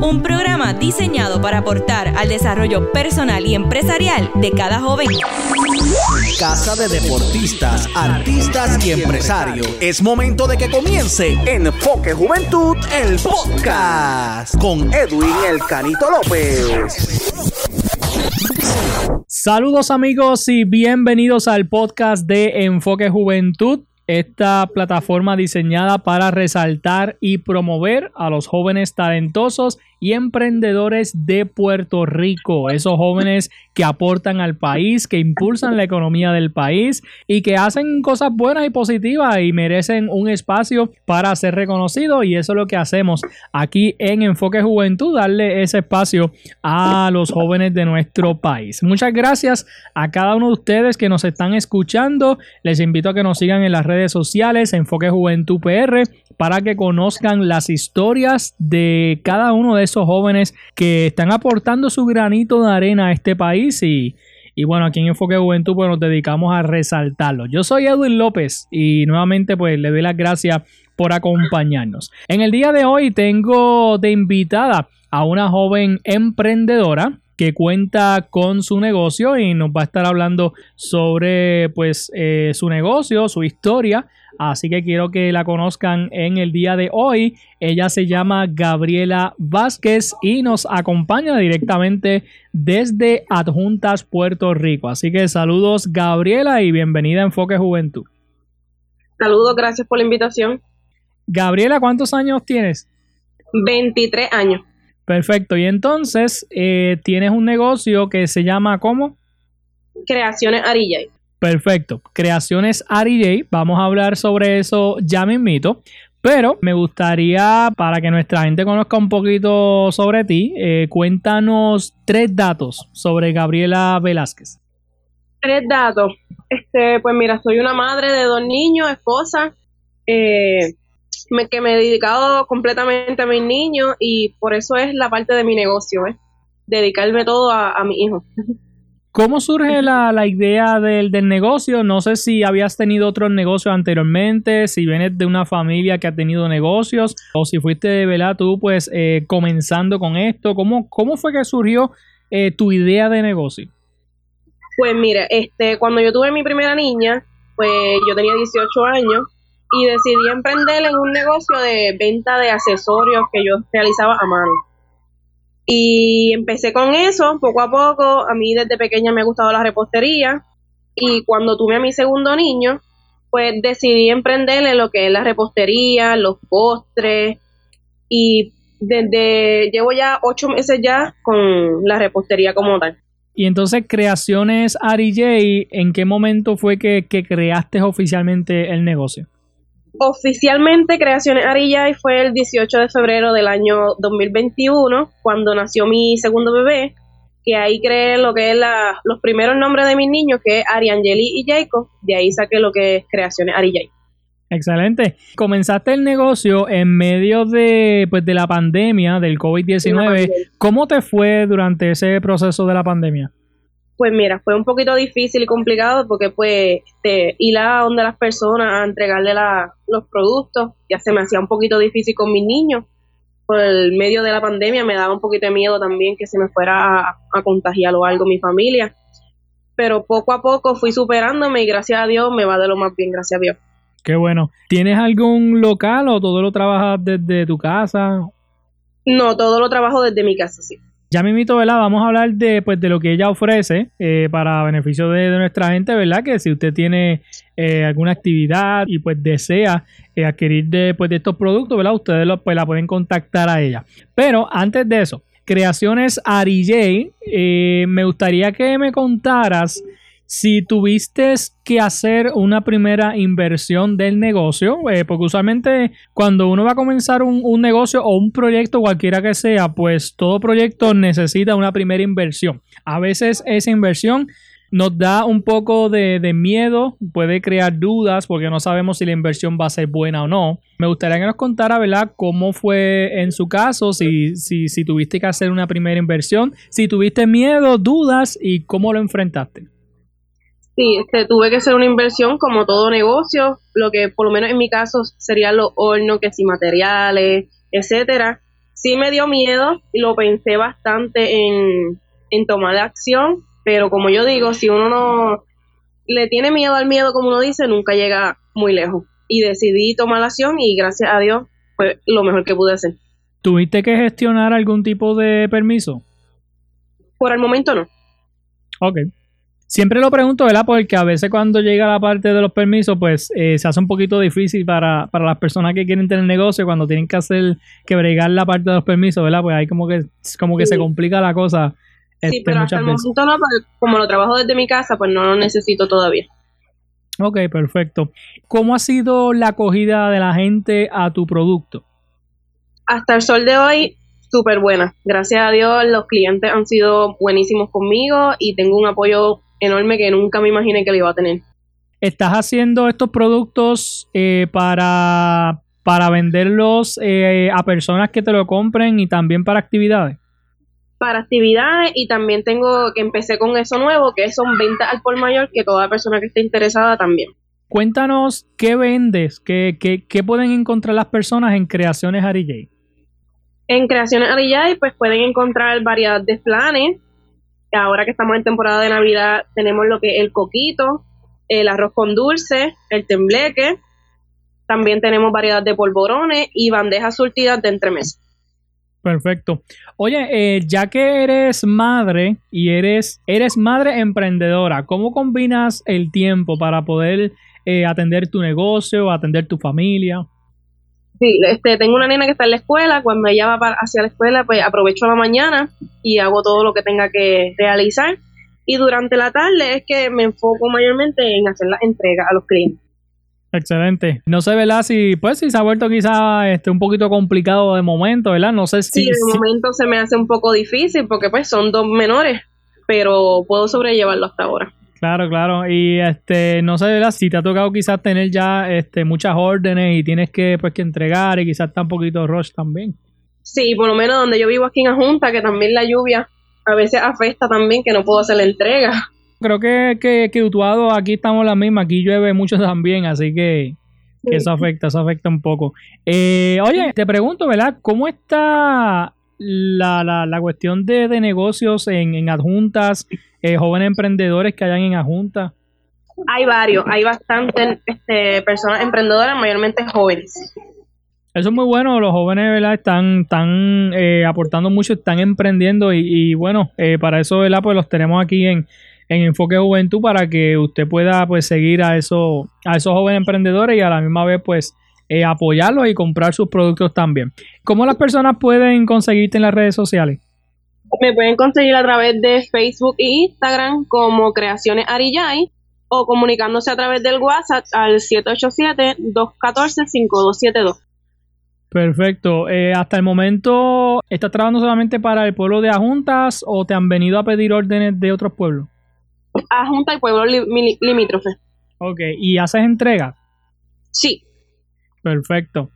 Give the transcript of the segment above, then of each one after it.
Un programa diseñado para aportar al desarrollo personal y empresarial de cada joven. Casa de deportistas, artistas y empresarios. Es momento de que comience Enfoque Juventud, el podcast, con Edwin El Canito López. Saludos amigos y bienvenidos al podcast de Enfoque Juventud esta plataforma diseñada para resaltar y promover a los jóvenes talentosos y emprendedores de Puerto Rico, esos jóvenes que aportan al país, que impulsan la economía del país y que hacen cosas buenas y positivas y merecen un espacio para ser reconocidos y eso es lo que hacemos aquí en Enfoque Juventud, darle ese espacio a los jóvenes de nuestro país. Muchas gracias a cada uno de ustedes que nos están escuchando. Les invito a que nos sigan en las redes sociales Enfoque Juventud PR para que conozcan las historias de cada uno de esos jóvenes que están aportando su granito de arena a este país y, y bueno, aquí en Enfoque Juventud pues nos dedicamos a resaltarlo. Yo soy Edwin López y nuevamente pues le doy las gracias por acompañarnos. En el día de hoy tengo de invitada a una joven emprendedora que cuenta con su negocio y nos va a estar hablando sobre pues eh, su negocio, su historia, Así que quiero que la conozcan en el día de hoy. Ella se llama Gabriela Vázquez y nos acompaña directamente desde Adjuntas, Puerto Rico. Así que saludos Gabriela y bienvenida a Enfoque Juventud. Saludos, gracias por la invitación. Gabriela, ¿cuántos años tienes? 23 años. Perfecto. Y entonces eh, tienes un negocio que se llama ¿cómo? Creaciones Arillay. Perfecto. Creaciones RJ. Vamos a hablar sobre eso ya mismito. Pero me gustaría, para que nuestra gente conozca un poquito sobre ti, eh, cuéntanos tres datos sobre Gabriela Velázquez. Tres datos. Este, pues mira, soy una madre de dos niños, esposa, eh, que me he dedicado completamente a mis niños y por eso es la parte de mi negocio, ¿eh? dedicarme todo a, a mi hijo. ¿Cómo surge la, idea del, negocio? No sé si habías tenido otros negocios anteriormente, si vienes de una familia que ha tenido negocios o si fuiste de verdad tú pues eh, comenzando con esto. ¿Cómo, ¿Cómo fue que surgió eh, tu idea de negocio? Pues mira, este, cuando yo tuve mi primera niña, pues yo tenía 18 años y decidí emprender en un negocio de venta de accesorios que yo realizaba a mano. Y empecé con eso, poco a poco. A mí desde pequeña me ha gustado la repostería. Y cuando tuve a mi segundo niño, pues decidí emprender en lo que es la repostería, los postres. Y desde llevo ya ocho meses ya con la repostería como tal. Y entonces, Creaciones Ari J, ¿en qué momento fue que, que creaste oficialmente el negocio? Oficialmente Creaciones Arillay fue el 18 de febrero del año 2021, cuando nació mi segundo bebé, que ahí creé lo que es la, los primeros nombres de mis niños, que es Ariangeli y Jacob, de ahí saqué lo que es Creaciones Arillay. Excelente. Comenzaste el negocio en medio de, pues, de la pandemia del COVID-19. ¿Cómo te fue durante ese proceso de la pandemia? Pues mira, fue un poquito difícil y complicado porque pues este, ir a donde las personas a entregarle los productos ya se me hacía un poquito difícil con mis niños. Por el medio de la pandemia me daba un poquito de miedo también que se me fuera a, contagiar o algo mi familia. Pero poco a poco fui superándome y gracias a Dios me va de lo más bien, gracias a Dios. Qué bueno. ¿Tienes algún local o todo lo trabajas desde tu casa? No, todo lo trabajo desde mi casa, sí. Ya mismito, ¿verdad? Vamos a hablar de, pues, de lo que ella ofrece eh, para beneficio de, nuestra gente, ¿verdad? Que si usted tiene eh, alguna actividad y pues desea eh, adquirir de, pues, de estos productos, ¿verdad? Ustedes pues, la pueden contactar a ella. Pero antes de eso, Creaciones Ari me gustaría que me contaras si tuviste que hacer una primera inversión del negocio, eh, porque usualmente cuando uno va a comenzar un, negocio o un proyecto cualquiera que sea, pues todo proyecto necesita una primera inversión. A veces esa inversión nos da un poco de, miedo, puede crear dudas porque no sabemos si la inversión va a ser buena o no. Me gustaría que nos contara, ¿verdad?, cómo fue en su caso, si, si tuviste que hacer una primera inversión, si tuviste miedo, dudas y cómo lo enfrentaste. Sí, este, tuve que hacer una inversión como todo negocio, lo que por lo menos en mi caso serían los hornos, que si materiales, etcétera. Sí me dio miedo y lo pensé bastante en, en tomar acción, pero como yo digo, si uno no le tiene miedo al miedo, como uno dice, nunca llega muy lejos. Y decidí tomar la acción y gracias a Dios fue lo mejor que pude hacer. ¿Tuviste que gestionar algún tipo de permiso? Por el momento no. Ok. Siempre lo pregunto, ¿verdad? Porque a veces cuando llega la parte de los permisos, pues eh, se hace un poquito difícil para, para las personas que quieren tener negocio, cuando tienen que hacer, que bregar la parte de los permisos, ¿verdad? Pues ahí como que, como que se complica la cosa Sí, este, pero hasta el momento no, como lo trabajo desde mi casa, pues no lo necesito todavía. Ok, perfecto. ¿Cómo ha sido la acogida de la gente a tu producto? Hasta el sol de hoy, súper buena. Gracias a Dios, los clientes han sido buenísimos conmigo y tengo un apoyo enorme que nunca me imaginé que lo iba a tener. ¿Estás haciendo estos productos eh, para, para venderlos eh, a personas que te lo compren y también para actividades? para actividades y también tengo que empecé con eso nuevo, que son ventas al por mayor, que toda persona que esté interesada también. Cuéntanos qué vendes, qué, qué, qué pueden encontrar las personas en Creaciones Arillay. En Creaciones Arillay pues pueden encontrar variedad de planes. Ahora que estamos en temporada de Navidad tenemos lo que es el coquito, el arroz con dulce, el tembleque. También tenemos variedad de polvorones y bandejas surtidas de entremesa. Perfecto. Oye, eh, ya que eres madre y eres, eres madre emprendedora, ¿cómo combinas el tiempo para poder eh, atender tu negocio, atender tu familia? Sí, este, tengo una nena que está en la escuela, cuando ella va para, hacia la escuela, pues aprovecho la mañana y hago todo lo que tenga que realizar. Y durante la tarde es que me enfoco mayormente en hacer la entrega a los clientes. Excelente. No sé, ¿verdad? Si, pues, si se ha vuelto quizá este, un poquito complicado de momento, ¿verdad? No sé si... Sí, de momento se me hace un poco difícil porque pues son dos menores, pero puedo sobrellevarlo hasta ahora. Claro, claro. Y este, no sé, ¿verdad? Si te ha tocado quizás tener ya este, muchas órdenes y tienes que, pues, que entregar y quizás está un poquito rush también. Sí, por lo menos donde yo vivo aquí en Ajunta, que también la lluvia a veces afecta también que no puedo hacer la entrega creo que, que, que Utuado aquí estamos la misma, aquí llueve mucho también, así que, eso afecta, eso afecta un poco. Eh, oye, te pregunto, ¿verdad? ¿Cómo está la, la, la cuestión de, de, negocios en, en adjuntas, eh, jóvenes emprendedores que hayan en adjuntas? Hay varios, hay bastantes este, personas emprendedoras, mayormente jóvenes. Eso es muy bueno, los jóvenes ¿verdad? están, están eh, aportando mucho, están emprendiendo y, y bueno, eh, para eso ¿verdad? pues los tenemos aquí en, en Enfoque Juventud para que usted pueda pues seguir a esos, a esos jóvenes emprendedores y a la misma vez pues eh, apoyarlos y comprar sus productos también. ¿Cómo las personas pueden conseguirte en las redes sociales? Me pueden conseguir a través de Facebook e Instagram como Creaciones Arillay o comunicándose a través del WhatsApp al 787-214-5272. Perfecto. Eh, hasta el momento, ¿estás trabajando solamente para el pueblo de Ajuntas o te han venido a pedir órdenes de otros pueblos? a Junta y Pueblo Limítrofe. Ok, ¿y haces entrega? Sí. Perfecto.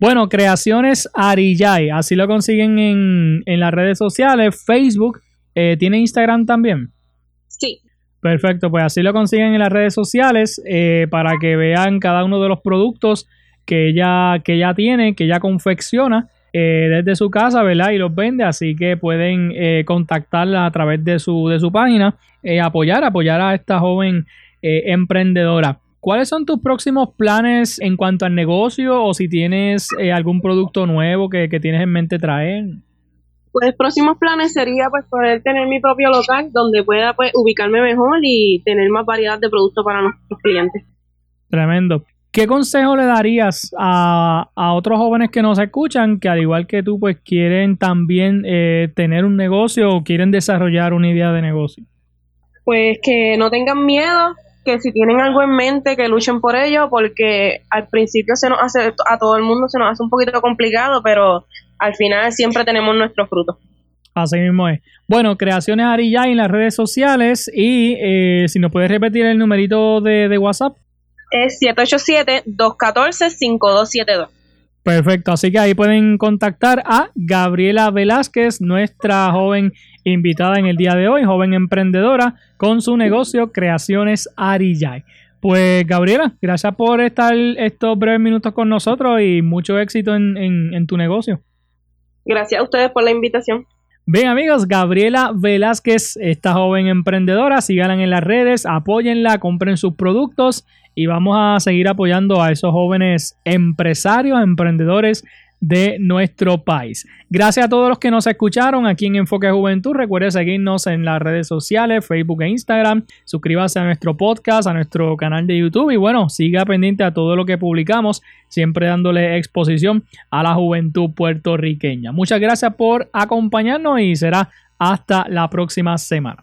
Bueno, Creaciones Arillay, así lo consiguen en, en las redes sociales, Facebook, eh, ¿tiene Instagram también? Sí. Perfecto, pues así lo consiguen en las redes sociales eh, para que vean cada uno de los productos que ella, que ella tiene, que ella confecciona eh, desde su casa, ¿verdad? Y los vende, así que pueden eh, contactarla a través de su, de su página, apoyar, apoyar a esta joven emprendedora. ¿Cuáles son tus próximos planes en cuanto al negocio o si tienes algún producto nuevo que, que, tienes en mente traer? Pues próximos planes sería pues poder tener mi propio local donde pueda pues ubicarme mejor y tener más variedad de productos para nuestros clientes. Tremendo. ¿Qué consejo le darías a, a, otros jóvenes que nos escuchan que al igual que tú pues quieren también eh, tener un negocio o quieren desarrollar una idea de negocio? Pues que no tengan miedo, que si tienen algo en mente que luchen por ello porque al principio se nos hace a todo el mundo se nos hace un poquito complicado, pero al final siempre tenemos nuestros frutos. Así mismo es. Bueno, Creaciones Arilla en las redes sociales y eh, si nos puedes repetir el numerito de, de WhatsApp. Es 787-214-5272. Perfecto, así que ahí pueden contactar a Gabriela Velázquez, nuestra joven invitada en el día de hoy, joven emprendedora, con su negocio Creaciones Arillay. Pues Gabriela, gracias por estar estos breves minutos con nosotros y mucho éxito en, en- en tu negocio. Gracias a ustedes por la invitación. Bien amigos, Gabriela Velázquez, esta joven emprendedora, síganla en las redes, apóyenla, compren sus productos y vamos a seguir apoyando a esos jóvenes empresarios, emprendedores de nuestro país. Gracias a todos los que nos escucharon aquí en Enfoque Juventud. Recuerde seguirnos en las redes sociales, Facebook e Instagram. Suscríbase a nuestro podcast, a nuestro canal de YouTube y bueno, siga pendiente a todo lo que publicamos, siempre dándole exposición a la juventud puertorriqueña. Muchas gracias por acompañarnos y será hasta la próxima semana.